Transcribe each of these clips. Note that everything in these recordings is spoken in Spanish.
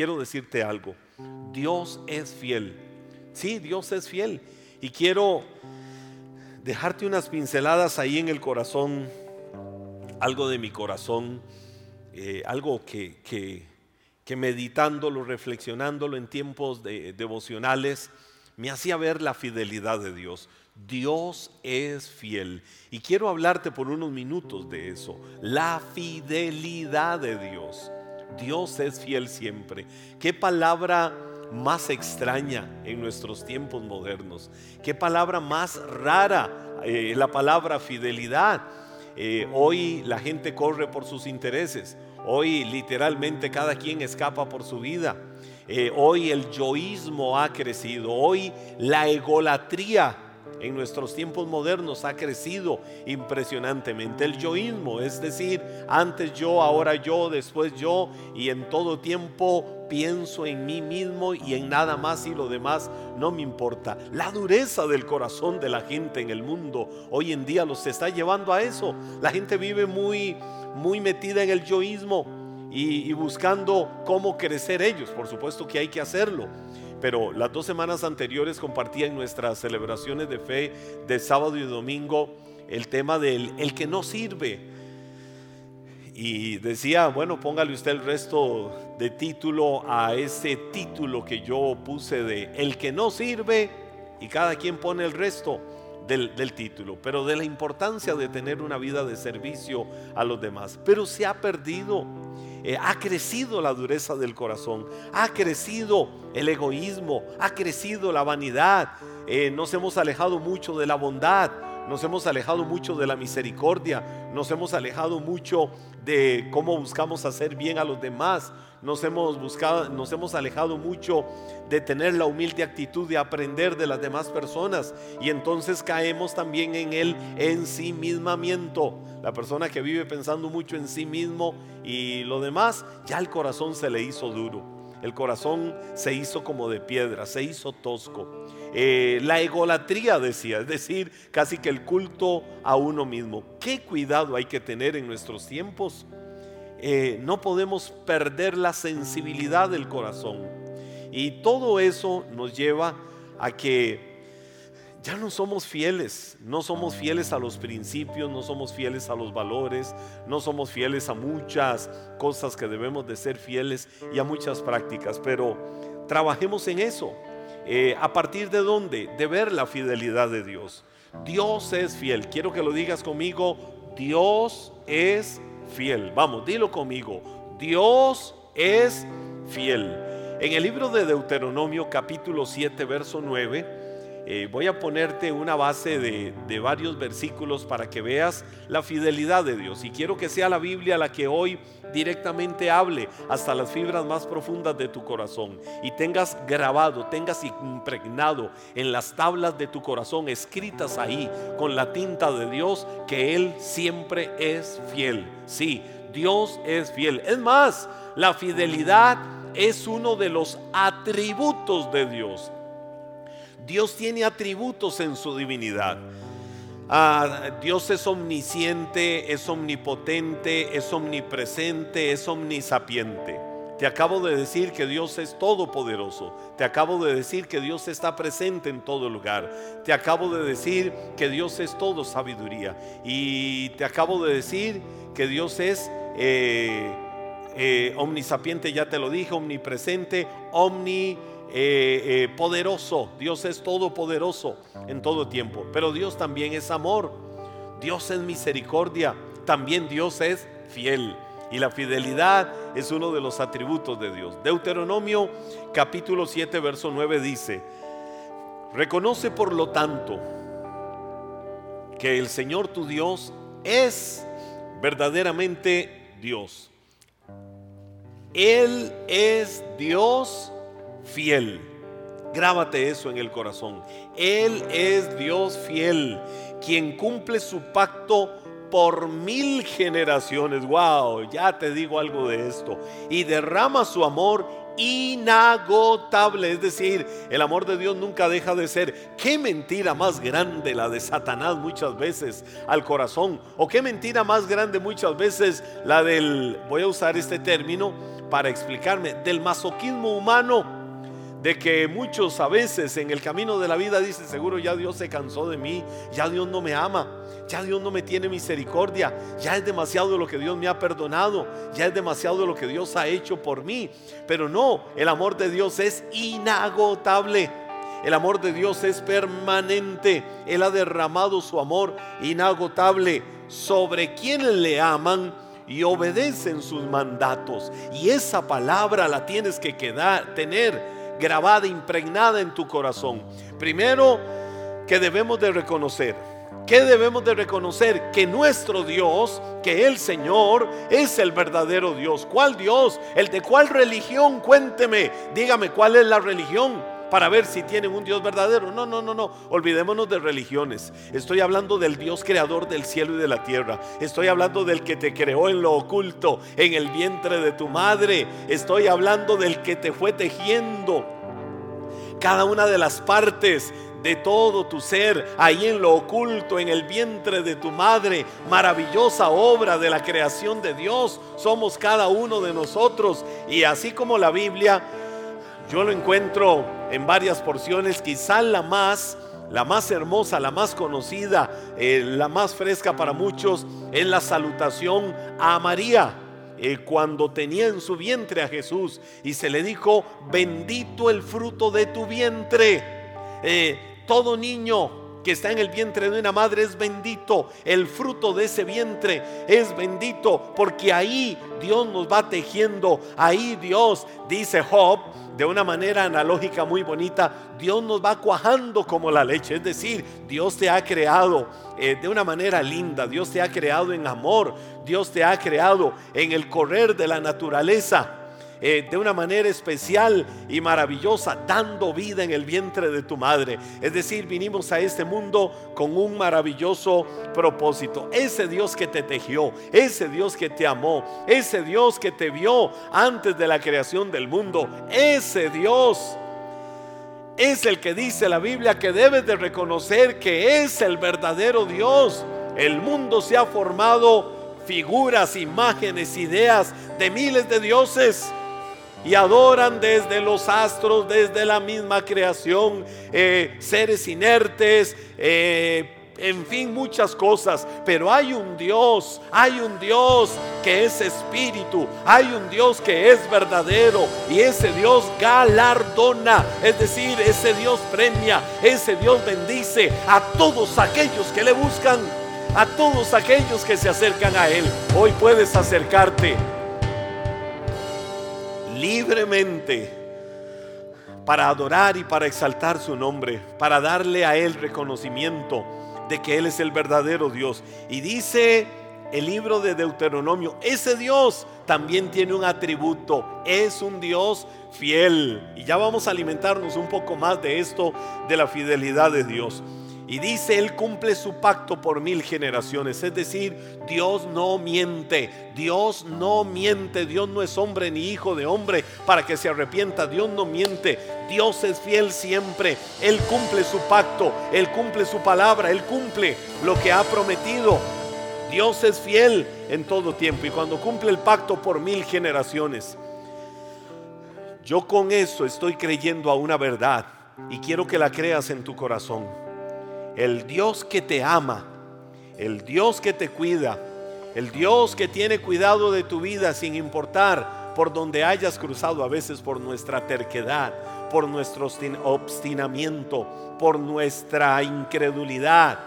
quiero decirte algo. Dios es fiel. Sí, Dios es fiel. Y quiero dejarte unas pinceladas ahí en el corazón, algo de mi corazón, eh, algo que, que, que, meditándolo, reflexionándolo en tiempos devocionales, me hacía ver la fidelidad de Dios. Dios es fiel. Y quiero hablarte por unos minutos de eso. La fidelidad de Dios. Dios es fiel siempre. Qué palabra más extraña en nuestros tiempos modernos. Qué palabra más rara eh, la palabra fidelidad. Eh, hoy la gente corre por sus intereses. Hoy literalmente cada quien escapa por su vida. Eh, hoy el yoísmo ha crecido. Hoy la egolatría en nuestros tiempos modernos ha crecido impresionantemente. El yoísmo, es decir, antes yo, ahora yo, después yo, y en todo tiempo pienso en mí mismo y en nada más y lo demás no me importa. La dureza del corazón de la gente en el mundo hoy en día los está llevando a eso. La gente vive muy, muy metida en el yoísmo y, y buscando cómo crecer ellos. Por supuesto que hay que hacerlo pero las dos semanas anteriores compartía en nuestras celebraciones de fe de sábado y domingo el tema del el que no sirve. Y decía, bueno, póngale usted el resto de título a ese título que yo puse de el que no sirve y cada quien pone el resto del, del, título, pero de la importancia de tener una vida de servicio a los demás. Pero se ha perdido eh, ha crecido la dureza del corazón, ha crecido el egoísmo, ha crecido la vanidad, eh, nos hemos alejado mucho de la bondad, nos hemos alejado mucho de la misericordia, nos hemos alejado mucho de cómo buscamos hacer bien a los demás, nos hemos buscado, nos hemos alejado mucho de tener la humilde actitud de aprender de las demás personas y entonces caemos también en el ensimismamiento. La persona que vive pensando mucho en sí mismo y lo demás, ya el corazón se le hizo duro. El corazón se hizo como de piedra, se hizo tosco. Eh, la egolatría decía, es decir, casi que el culto a uno mismo. ¿Qué cuidado hay que tener en nuestros tiempos? Eh, no podemos perder la sensibilidad del corazón. Y todo eso nos lleva a que ya no somos fieles, no somos fieles a los principios, no somos fieles a los valores, no somos fieles a muchas cosas que debemos de ser fieles y a muchas prácticas, pero trabajemos en eso. Eh, ¿A partir de dónde? De ver la fidelidad de Dios. Dios es fiel. Quiero que lo digas conmigo. Dios es fiel. Vamos, dilo conmigo. Dios es fiel. En el libro de Deuteronomio capítulo 7, verso 9, eh, voy a ponerte una base de, de, varios versículos para que veas la fidelidad de Dios. Y quiero que sea la Biblia la que hoy directamente hable hasta las fibras más profundas de tu corazón. Y tengas grabado, tengas impregnado en las tablas de tu corazón, escritas ahí con la tinta de Dios, que Él siempre es fiel. Sí, Dios es fiel. Es más, la fidelidad es uno de los atributos de Dios. Dios tiene atributos en su divinidad. Ah, Dios es omnisciente, es omnipotente, es omnipresente, es omnisapiente. Te acabo de decir que Dios es todopoderoso. Te acabo de decir que Dios está presente en todo lugar. Te acabo de decir que Dios es todo sabiduría. Y te acabo de decir que Dios es eh, eh, omnisapiente, ya te lo dije, omnipresente, omni eh, eh, poderoso. Dios es todopoderoso en todo tiempo. Pero Dios también es amor. Dios es misericordia. También Dios es fiel. Y la fidelidad es uno de los atributos de Dios. Deuteronomio capítulo 7, verso 9 dice, reconoce por lo tanto que el Señor tu Dios es verdaderamente Dios. Él es Dios fiel. Grábate eso en el corazón. Él es Dios fiel, quien cumple su pacto por mil generaciones. Wow, ya te digo algo de esto. Y derrama su amor inagotable. Es decir, el amor de Dios nunca deja de ser. Qué mentira más grande la de Satanás muchas veces al corazón. O qué mentira más grande muchas veces la del, voy a usar este término, para explicarme, del masoquismo humano de que muchos a veces en el camino de la vida dicen, seguro ya Dios se cansó de mí, ya Dios no me ama, ya Dios no me tiene misericordia, ya es demasiado lo que Dios me ha perdonado, ya es demasiado lo que Dios ha hecho por mí. Pero no, el amor de Dios es inagotable. El amor de Dios es permanente. Él ha derramado su amor inagotable sobre quienes le aman y obedecen sus mandatos. Y esa palabra la tienes que quedar, tener grabada, impregnada en tu corazón. Primero, que debemos de reconocer. que debemos de reconocer? Que nuestro Dios, que el Señor es el verdadero Dios. ¿Cuál Dios? ¿El de cuál religión? Cuénteme, dígame cuál es la religión para ver si tienen un Dios verdadero. No, no, no, no. Olvidémonos de religiones. Estoy hablando del Dios creador del cielo y de la tierra. Estoy hablando del que te creó en lo oculto, en el vientre de tu madre. Estoy hablando del que te fue tejiendo cada una de las partes de todo tu ser, ahí en lo oculto, en el vientre de tu madre, maravillosa obra de la creación de Dios, somos cada uno de nosotros. Y así como la Biblia, yo lo encuentro en varias porciones, quizá la más, la más hermosa, la más conocida, eh, la más fresca para muchos, es la salutación a María. Eh, cuando tenía en su vientre a Jesús y se le dijo, bendito el fruto de tu vientre. Eh, todo niño que está en el vientre de una madre es bendito. El fruto de ese vientre es bendito porque ahí Dios nos va tejiendo. Ahí Dios, dice Job, de una manera analógica muy bonita, Dios nos va cuajando como la leche. Es decir, Dios te ha creado eh, de una manera linda, Dios te ha creado en amor, Dios te ha creado en el correr de la naturaleza. Eh, de una manera especial y maravillosa, dando vida en el vientre de tu madre. Es decir, vinimos a este mundo con un maravilloso propósito. Ese Dios que te tejió, ese Dios que te amó, ese Dios que te vio antes de la creación del mundo, ese Dios es el que dice la Biblia que debes de reconocer que es el verdadero Dios. El mundo se ha formado figuras, imágenes, ideas de miles de dioses y adoran desde los astros, desde la misma creación, eh, seres inertes, eh, en fin, muchas cosas. Pero hay un Dios, hay un Dios que es espíritu, hay un Dios que es verdadero y ese Dios galardona, es decir, ese Dios premia, ese Dios bendice a todos aquellos que le buscan, a todos aquellos que se acercan a Él. Hoy puedes acercarte libremente para adorar y para exaltar su nombre, para darle a Él reconocimiento de que Él es el verdadero Dios. Y dice el libro de Deuteronomio, ese Dios también tiene un atributo, es un Dios fiel. Y ya vamos a alimentarnos un poco más de esto, de la fidelidad de Dios. Y dice, Él cumple su pacto por mil generaciones. Es decir, Dios no miente. Dios no miente. Dios no es hombre ni hijo de hombre para que se arrepienta. Dios no miente. Dios es fiel siempre. Él cumple su pacto. Él cumple su palabra. Él cumple lo que ha prometido. Dios es fiel en todo tiempo. Y cuando cumple el pacto por mil generaciones. Yo con eso estoy creyendo a una verdad. Y quiero que la creas en tu corazón el Dios que te ama, el Dios que te cuida, el Dios que tiene cuidado de tu vida sin importar por donde hayas cruzado a veces por nuestra terquedad, por nuestro obstinamiento, por nuestra incredulidad,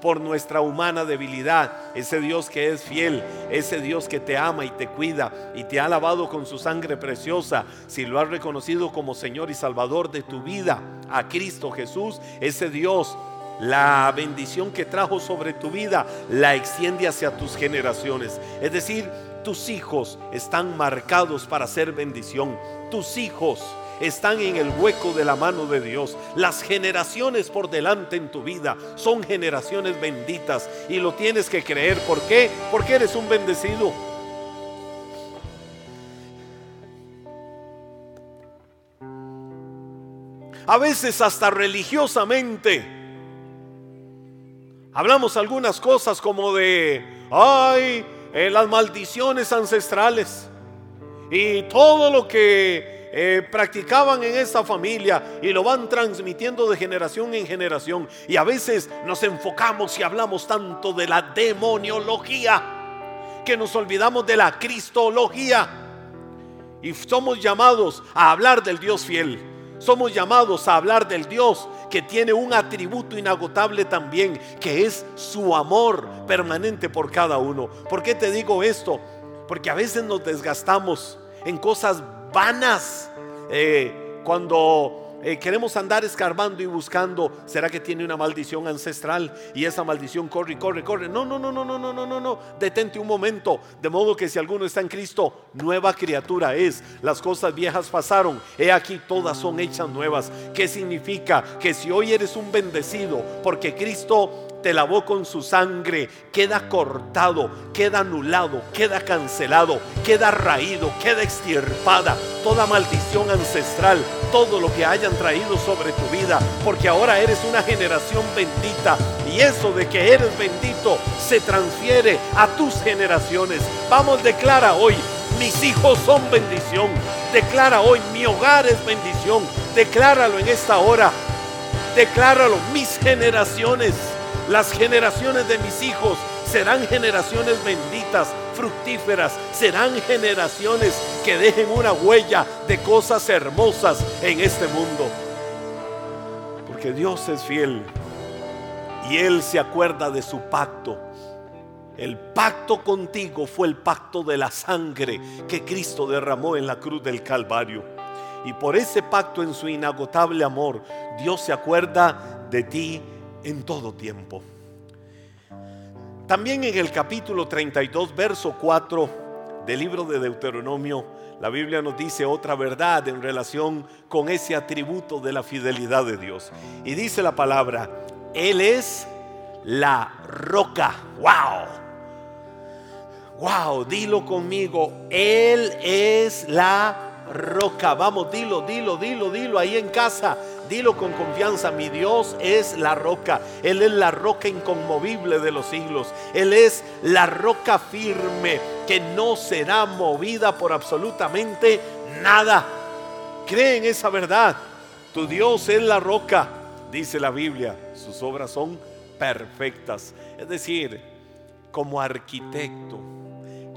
por nuestra humana debilidad. Ese Dios que es fiel, ese Dios que te ama y te cuida y te ha lavado con su sangre preciosa, si lo has reconocido como Señor y Salvador de tu vida, a Cristo Jesús, ese Dios la bendición que trajo sobre tu vida la extiende hacia tus generaciones. Es decir, tus hijos están marcados para ser bendición. Tus hijos están en el hueco de la mano de Dios. Las generaciones por delante en tu vida son generaciones benditas y lo tienes que creer. ¿Por qué? Porque eres un bendecido. A veces hasta religiosamente Hablamos algunas cosas como de, ay, eh, las maldiciones ancestrales. y todo lo que eh, practicaban en esta familia y lo van transmitiendo de generación en generación. Y a veces nos enfocamos y hablamos tanto de la demoniología que nos olvidamos de la cristología. Y somos llamados a hablar del Dios fiel. Somos llamados a hablar del Dios que tiene un atributo inagotable también, que es su amor permanente por cada uno. ¿Por qué te digo esto? Porque a veces nos desgastamos en cosas vanas. Eh, cuando eh, queremos andar escarbando y buscando, ¿será que tiene una maldición ancestral? Y esa maldición corre corre, corre. No, no, no, no, no, no, no, no, no. Detente un momento. De modo que si alguno está en Cristo, nueva criatura es. Las cosas viejas pasaron. He aquí, todas son hechas nuevas. ¿Qué significa? Que si hoy eres un bendecido, porque Cristo te lavó con su sangre, queda cortado, queda anulado, queda cancelado, queda raído, queda extirpada toda maldición ancestral, todo lo que hayan traído sobre tu vida, porque ahora eres una generación bendita y eso de que eres bendito se transfiere a tus generaciones. Vamos, declara hoy, mis hijos son bendición. Declara hoy, mi hogar es bendición. Decláralo en esta hora. Decláralo, mis generaciones las generaciones de mis hijos serán generaciones benditas, fructíferas, serán generaciones que dejen una huella de cosas hermosas en este mundo. Porque Dios es fiel y Él se acuerda de su pacto. El pacto contigo fue el pacto de la sangre que Cristo derramó en la cruz del Calvario. Y por ese pacto en su inagotable amor, Dios se acuerda de ti en todo tiempo. También en el capítulo 32, verso 4 del libro de Deuteronomio, la Biblia nos dice otra verdad en relación con ese atributo de la fidelidad de Dios. Y dice la palabra, Él es la roca. ¡Wow! ¡Wow! Dilo conmigo, Él es la roca. Vamos, dilo, dilo, dilo, dilo ahí en casa. Dilo con confianza, mi Dios es la roca. Él es la roca inconmovible de los siglos. Él es la roca firme que no será movida por absolutamente nada. Cree en esa verdad. Tu Dios es la roca, dice la Biblia. Sus obras son perfectas. Es decir, como arquitecto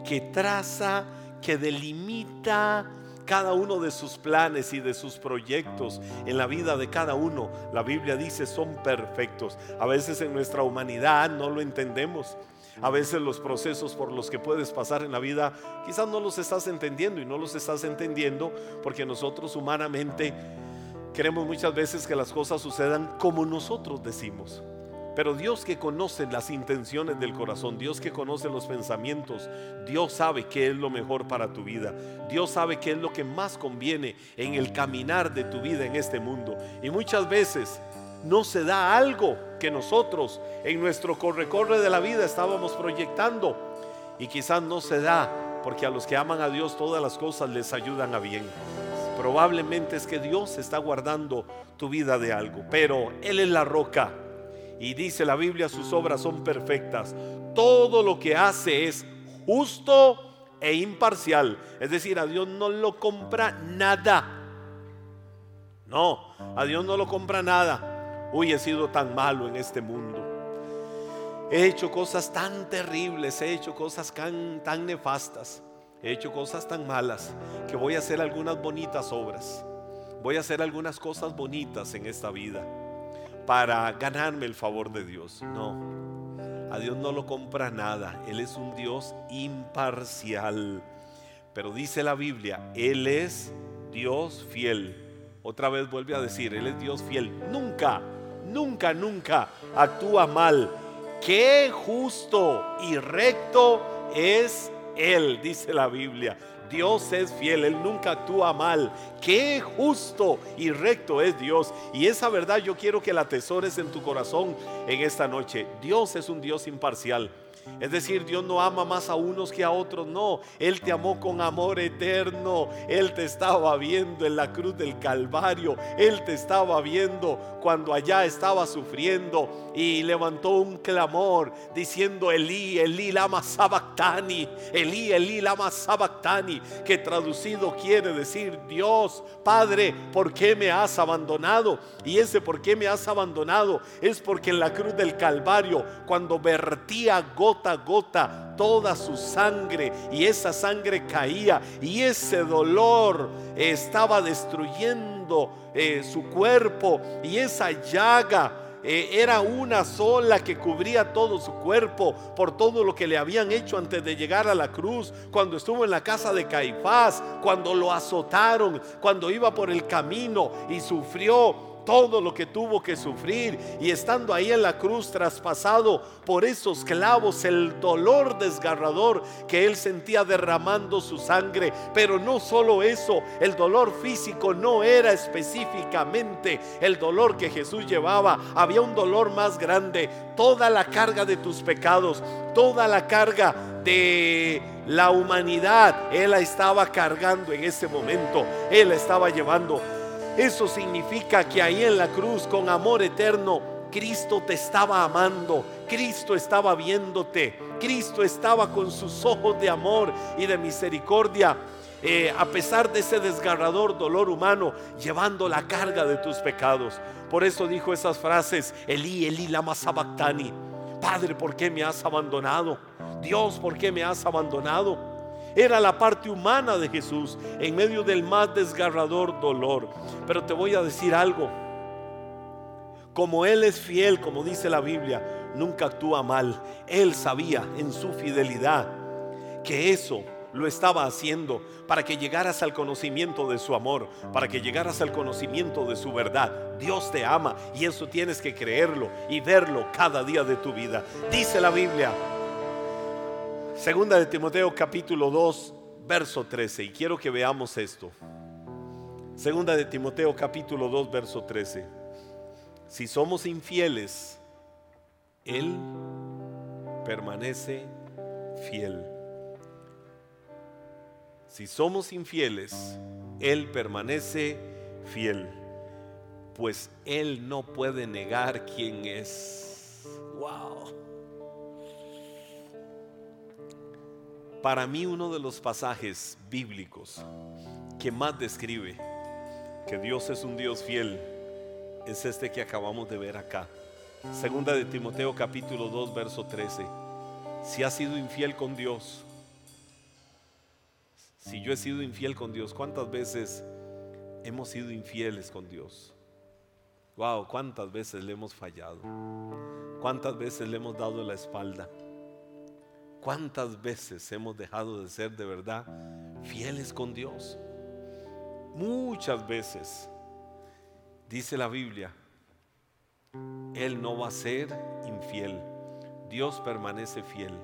que traza, que delimita, cada uno de sus planes y de sus proyectos en la vida de cada uno, la Biblia dice, son perfectos. A veces en nuestra humanidad no lo entendemos. A veces los procesos por los que puedes pasar en la vida quizás no los estás entendiendo y no los estás entendiendo porque nosotros humanamente queremos muchas veces que las cosas sucedan como nosotros decimos. Pero Dios que conoce las intenciones del corazón, Dios que conoce los pensamientos, Dios sabe qué es lo mejor para tu vida. Dios sabe qué es lo que más conviene en el caminar de tu vida en este mundo. Y muchas veces no se da algo que nosotros en nuestro corre-corre de la vida estábamos proyectando. Y quizás no se da porque a los que aman a Dios todas las cosas les ayudan a bien. Probablemente es que Dios está guardando tu vida de algo, pero Él es la roca y dice la Biblia, sus obras son perfectas. Todo lo que hace es justo e imparcial. Es decir, a Dios no lo compra nada. No, a Dios no lo compra nada. Uy, he sido tan malo en este mundo. He hecho cosas tan terribles, he hecho cosas tan, tan nefastas, he hecho cosas tan malas que voy a hacer algunas bonitas obras. Voy a hacer algunas cosas bonitas en esta vida para ganarme el favor de Dios. No, a Dios no lo compra nada. Él es un Dios imparcial. Pero dice la Biblia, Él es Dios fiel. Otra vez vuelve a decir, Él es Dios fiel. Nunca, nunca, nunca actúa mal. Qué justo y recto es Él, dice la Biblia. Dios es fiel, Él nunca actúa mal. Qué justo y recto es Dios. Y esa verdad yo quiero que la atesores en tu corazón en esta noche. Dios es un Dios imparcial. Es decir, Dios no ama más a unos que a otros, no. Él te amó con amor eterno. Él te estaba viendo en la cruz del Calvario. Él te estaba viendo cuando allá estaba sufriendo y levantó un clamor diciendo Elí, Elí lama sabactani, Elí, Elí lama sabactani, que traducido quiere decir Dios, Padre, ¿por qué me has abandonado? Y ese por qué me has abandonado es porque en la cruz del Calvario, cuando vertía gota a gota toda su sangre y esa sangre caía y ese dolor estaba destruyendo eh, su cuerpo y esa llaga eh, era una sola que cubría todo su cuerpo por todo lo que le habían hecho antes de llegar a la cruz, cuando estuvo en la casa de Caifás, cuando lo azotaron, cuando iba por el camino y sufrió todo lo que tuvo que sufrir y estando ahí en la cruz traspasado por esos clavos, el dolor desgarrador que él sentía derramando su sangre. Pero no solo eso, el dolor físico no era específicamente el dolor que Jesús llevaba, había un dolor más grande, toda la carga de tus pecados, toda la carga de la humanidad, Él la estaba cargando en ese momento, Él la estaba llevando. Eso significa que ahí en la cruz, con amor eterno, Cristo te estaba amando, Cristo estaba viéndote, Cristo estaba con sus ojos de amor y de misericordia. Eh, a pesar de ese desgarrador dolor humano, llevando la carga de tus pecados. Por eso dijo esas frases, Elí, Elí, lama sabactani. Padre, ¿por qué me has abandonado? Dios, ¿por qué me has abandonado? Era la parte humana de Jesús en medio del más desgarrador dolor. Pero te voy a decir algo. Como Él es fiel, como dice la Biblia, nunca actúa mal. Él sabía en su fidelidad que eso lo estaba haciendo para que llegaras al conocimiento de su amor, para que llegaras al conocimiento de su verdad. Dios te ama y eso tienes que creerlo y verlo cada día de tu vida. Dice la Biblia, Segunda de Timoteo capítulo 2, verso 13. Y quiero que veamos esto. Segunda de Timoteo capítulo 2, verso 13. Si somos infieles, Él permanece fiel. Si somos infieles, Él permanece fiel. Pues Él no puede negar quién es. Wow. Para mí uno de los pasajes bíblicos que más describe que Dios es un Dios fiel es este que acabamos de ver acá. Segunda de Timoteo capítulo 2 verso 13. Si has sido infiel con Dios, si yo he sido infiel con Dios, ¿cuántas veces hemos sido infieles con Dios? Wow, cuántas veces le hemos fallado. Cuántas veces le hemos dado la espalda. ¿Cuántas veces hemos dejado de ser de verdad fieles con Dios? Muchas veces, dice la Biblia, Él no va a ser infiel. Dios permanece fiel.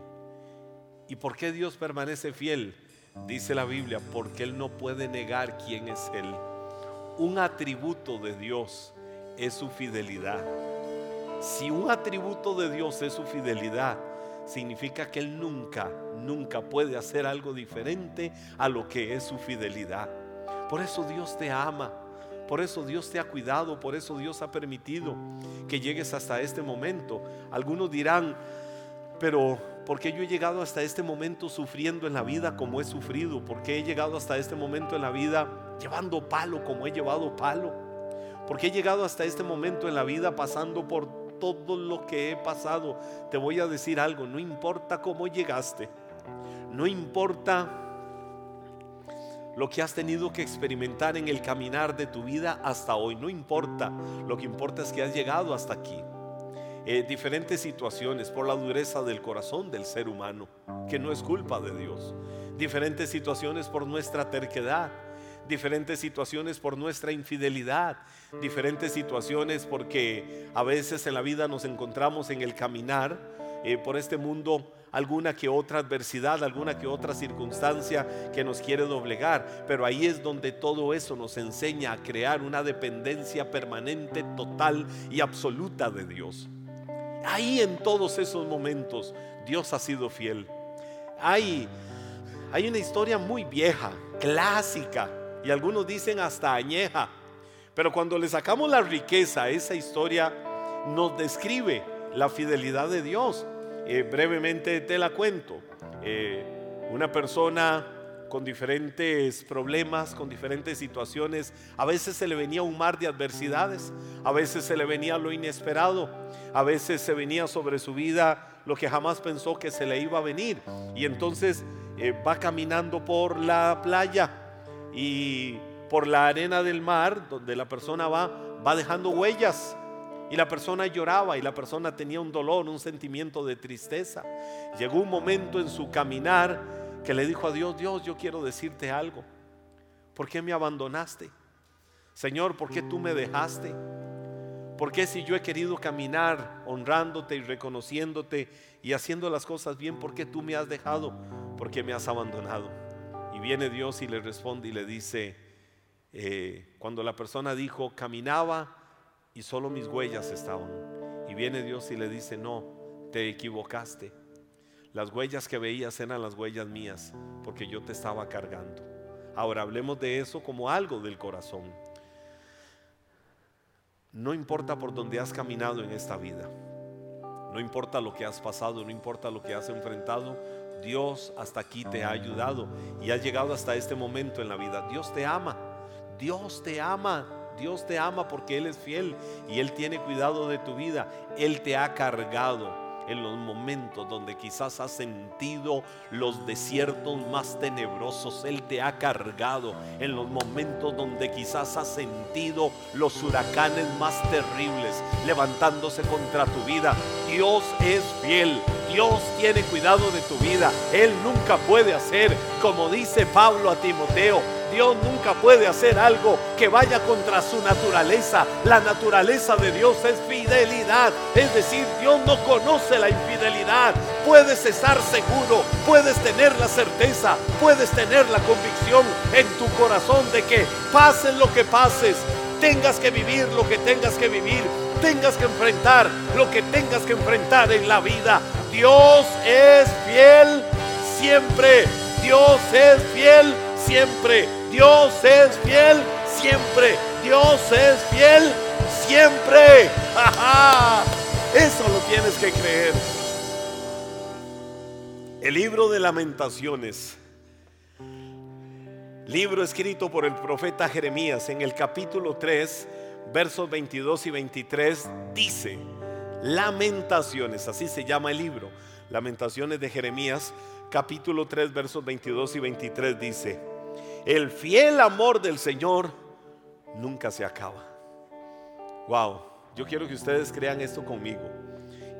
¿Y por qué Dios permanece fiel? Dice la Biblia, porque Él no puede negar quién es Él. Un atributo de Dios es su fidelidad. Si un atributo de Dios es su fidelidad, significa que Él nunca, nunca puede hacer algo diferente a lo que es su fidelidad. Por eso Dios te ama. Por eso Dios te ha cuidado, por eso Dios ha permitido que llegues hasta este momento. Algunos dirán, pero ¿por qué yo he llegado hasta este momento sufriendo en la vida como he sufrido? ¿Por qué he llegado hasta este momento en la vida llevando palo como he llevado palo? ¿Por qué he llegado hasta este momento en la vida pasando por todo lo que he pasado, te voy a decir algo, no importa cómo llegaste, no importa lo que has tenido que experimentar en el caminar de tu vida hasta hoy, no importa, lo que importa es que has llegado hasta aquí. Eh, diferentes situaciones por la dureza del corazón del ser humano, que no es culpa de Dios. Diferentes situaciones por nuestra terquedad, diferentes situaciones por nuestra infidelidad, diferentes situaciones porque a veces en la vida nos encontramos en el caminar eh, por este mundo alguna que otra adversidad, alguna que otra circunstancia que nos quiere doblegar. Pero ahí es donde todo eso nos enseña a crear una dependencia permanente, total y absoluta de Dios. Ahí en todos esos momentos Dios ha sido fiel. Hay, hay una historia muy vieja, clásica, y algunos dicen hasta añeja. Pero cuando le sacamos la riqueza esa historia, nos describe la fidelidad de Dios. Eh, brevemente te la cuento. Eh, una persona con diferentes problemas, con diferentes situaciones. A veces se le venía un mar de adversidades, a veces se le venía lo inesperado, a veces se venía sobre su vida lo que jamás pensó que se le iba a venir. Y entonces eh, va caminando por la playa y por la arena del mar, donde la persona va, va dejando huellas. Y la persona lloraba y la persona tenía un dolor, un sentimiento de tristeza. Llegó un momento en su caminar que le dijo a Dios, Dios, yo quiero decirte algo. ¿Por qué me abandonaste? Señor, ¿por qué tú me dejaste? ¿Por qué si yo he querido caminar honrándote y reconociéndote y haciendo las cosas bien, ¿por qué tú me has dejado? ¿Por qué me has abandonado? Viene Dios y le responde y le dice, eh, cuando la persona dijo, caminaba y solo mis huellas estaban. Y viene Dios y le dice, no, te equivocaste. Las huellas que veías eran las huellas mías, porque yo te estaba cargando. Ahora hablemos de eso como algo del corazón. No importa por dónde has caminado en esta vida, no importa lo que has pasado, no importa lo que has enfrentado, Dios hasta aquí te ha ayudado y ha llegado hasta este momento en la vida. Dios te ama, Dios te ama, Dios te ama porque Él es fiel y Él tiene cuidado de tu vida. Él te ha cargado en los momentos donde quizás has sentido los desiertos más tenebrosos. Él te ha cargado en los momentos donde quizás has sentido los huracanes más terribles levantándose contra tu vida. Dios es fiel. Dios tiene cuidado de tu vida. Él nunca puede hacer, como dice Pablo a Timoteo, Dios nunca puede hacer algo que vaya contra su naturaleza. La naturaleza de Dios es fidelidad. Es decir, Dios no conoce la infidelidad. Puedes estar seguro, puedes tener la certeza, puedes tener la convicción en tu corazón de que pase lo que pases, tengas que vivir lo que tengas que vivir, tengas que enfrentar lo que tengas que enfrentar en la vida. Dios es fiel siempre. Dios es fiel siempre. Dios es fiel siempre. Dios es fiel siempre. Eso lo tienes que creer. El libro de lamentaciones. Libro escrito por el profeta Jeremías en el capítulo 3, versos 22 y 23, dice, Lamentaciones, así se llama el libro, Lamentaciones de Jeremías, capítulo 3, versos 22 y 23 dice, el fiel amor del Señor nunca se acaba. Wow, yo quiero que ustedes crean esto conmigo.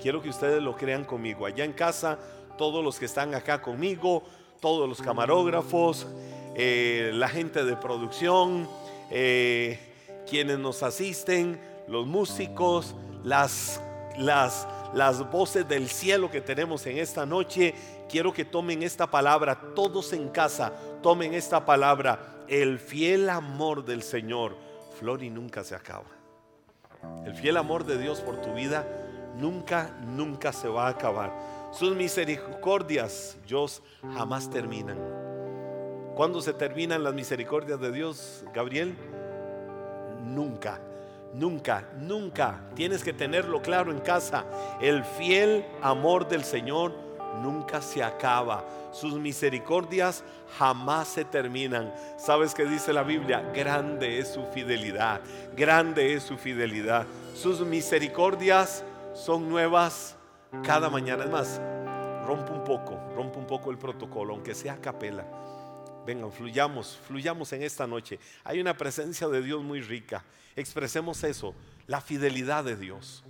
Quiero que ustedes lo crean conmigo. Allá en casa, todos los que están acá conmigo, todos los camarógrafos, eh, la gente de producción, eh, quienes nos asisten, los músicos, las, las, las voces del cielo que tenemos en esta noche. Quiero que tomen esta palabra todos en casa tomen esta palabra, el fiel amor del Señor, flor y nunca se acaba. El fiel amor de Dios por tu vida nunca, nunca se va a acabar. Sus misericordias, Dios, jamás terminan. ¿Cuándo se terminan las misericordias de Dios, Gabriel? Nunca, nunca, nunca. Tienes que tenerlo claro en casa. El fiel amor del Señor nunca se acaba. Sus misericordias jamás se terminan. ¿Sabes qué dice la Biblia? Grande es su fidelidad. Grande es su fidelidad. Sus misericordias son nuevas cada mañana. Es más, rompe un poco, rompe un poco el protocolo, aunque sea capela. Vengan, fluyamos, fluyamos en esta noche. Hay una presencia de Dios muy rica. Expresemos eso, la fidelidad de Dios.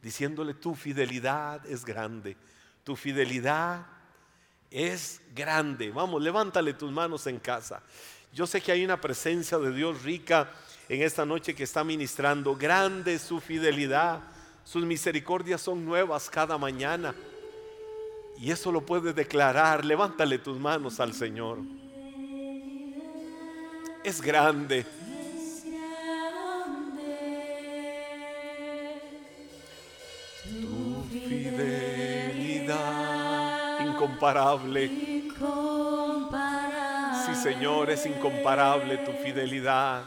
Diciéndole, tu fidelidad es grande. Tu fidelidad es grande. Vamos, levántale tus manos en casa. Yo sé que hay una presencia de Dios rica en esta noche que está ministrando. Grande su fidelidad. Sus misericordias son nuevas cada mañana. Y eso lo puedes declarar. Levántale tus manos al Señor. Es grande. Incomparable. Sí, Señor, es incomparable tu fidelidad.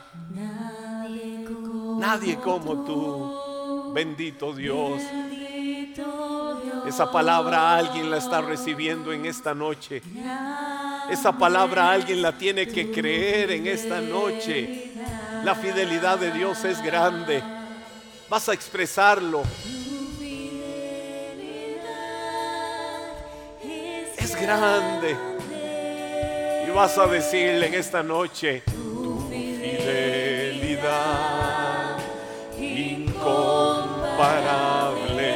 Nadie como tú. Bendito Dios. Esa palabra alguien la está recibiendo en esta noche. Esa palabra alguien la tiene que creer en esta noche. La fidelidad de Dios es grande. Vas a expresarlo. Grande. Y vas a decirle en esta noche, tu fidelidad incomparable.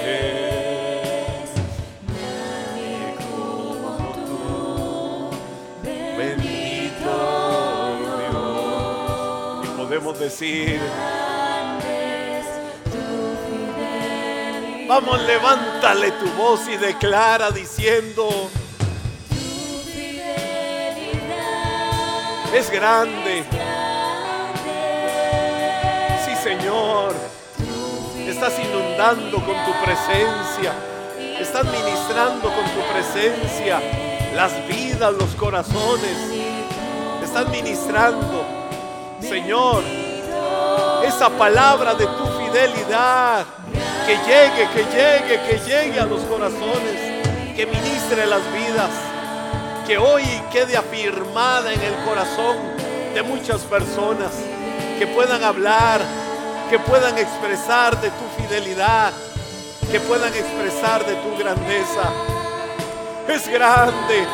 Como tú, bendito Dios. Y podemos decir, vamos, levántale tu voz y declara diciendo, es grande. Sí, Señor. Estás inundando con tu presencia. Estás ministrando con tu presencia las vidas, los corazones. Estás ministrando, Señor, esa palabra de tu fidelidad. Que llegue, que llegue, que llegue a los corazones. Que ministre las vidas que hoy quede afirmada en el corazón de muchas personas, que puedan hablar, que puedan expresar de tu fidelidad, que puedan expresar de tu grandeza. Es grande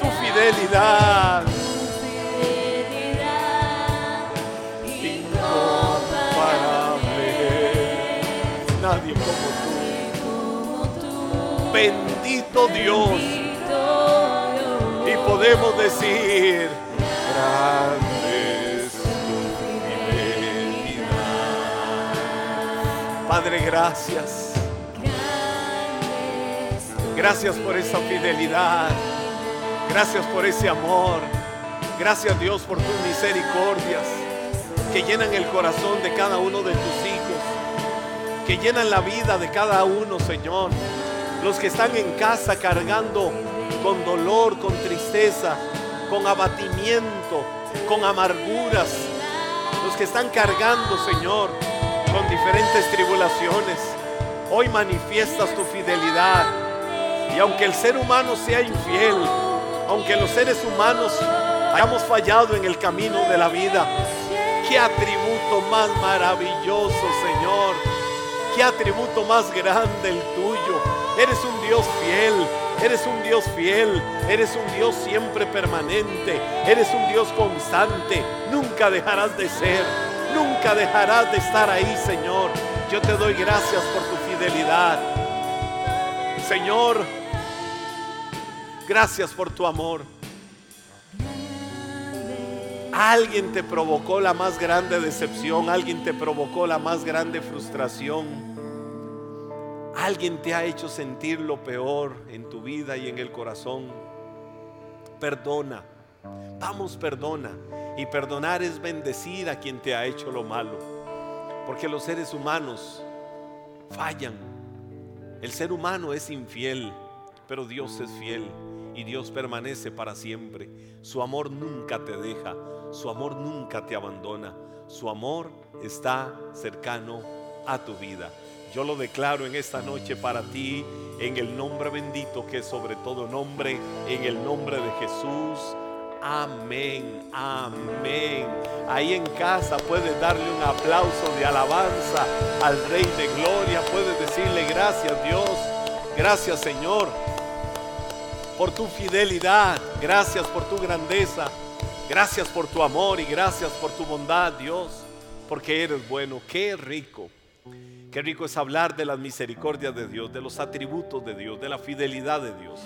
tu fidelidad. Nadie como tú. Bendito Dios podemos decir, grande. Padre, gracias. Gracias por esa fidelidad. Gracias por ese amor. Gracias Dios por tus misericordias que llenan el corazón de cada uno de tus hijos. Que llenan la vida de cada uno, Señor. Los que están en casa cargando con dolor, con tristeza, con abatimiento, con amarguras. Los que están cargando, Señor, con diferentes tribulaciones. Hoy manifiestas tu fidelidad. Y aunque el ser humano sea infiel, aunque los seres humanos hayamos fallado en el camino de la vida, qué atributo más maravilloso, Señor. Qué atributo más grande el tuyo. Eres un Dios fiel. Eres un Dios fiel, eres un Dios siempre permanente, eres un Dios constante, nunca dejarás de ser, nunca dejarás de estar ahí, Señor. Yo te doy gracias por tu fidelidad. Señor, gracias por tu amor. Alguien te provocó la más grande decepción, alguien te provocó la más grande frustración. Alguien te ha hecho sentir lo peor en tu vida y en el corazón. Perdona. Vamos, perdona. Y perdonar es bendecir a quien te ha hecho lo malo. Porque los seres humanos fallan. El ser humano es infiel, pero Dios es fiel y Dios permanece para siempre. Su amor nunca te deja, su amor nunca te abandona. Su amor está cercano a tu vida. Yo lo declaro en esta noche para ti, en el nombre bendito que es sobre todo nombre, en el nombre de Jesús. Amén, amén. Ahí en casa puedes darle un aplauso de alabanza al Rey de Gloria. Puedes decirle gracias Dios, gracias Señor por tu fidelidad, gracias por tu grandeza, gracias por tu amor y gracias por tu bondad Dios, porque eres bueno, qué rico. Qué rico es hablar de las misericordias de Dios, de los atributos de Dios, de la fidelidad de Dios.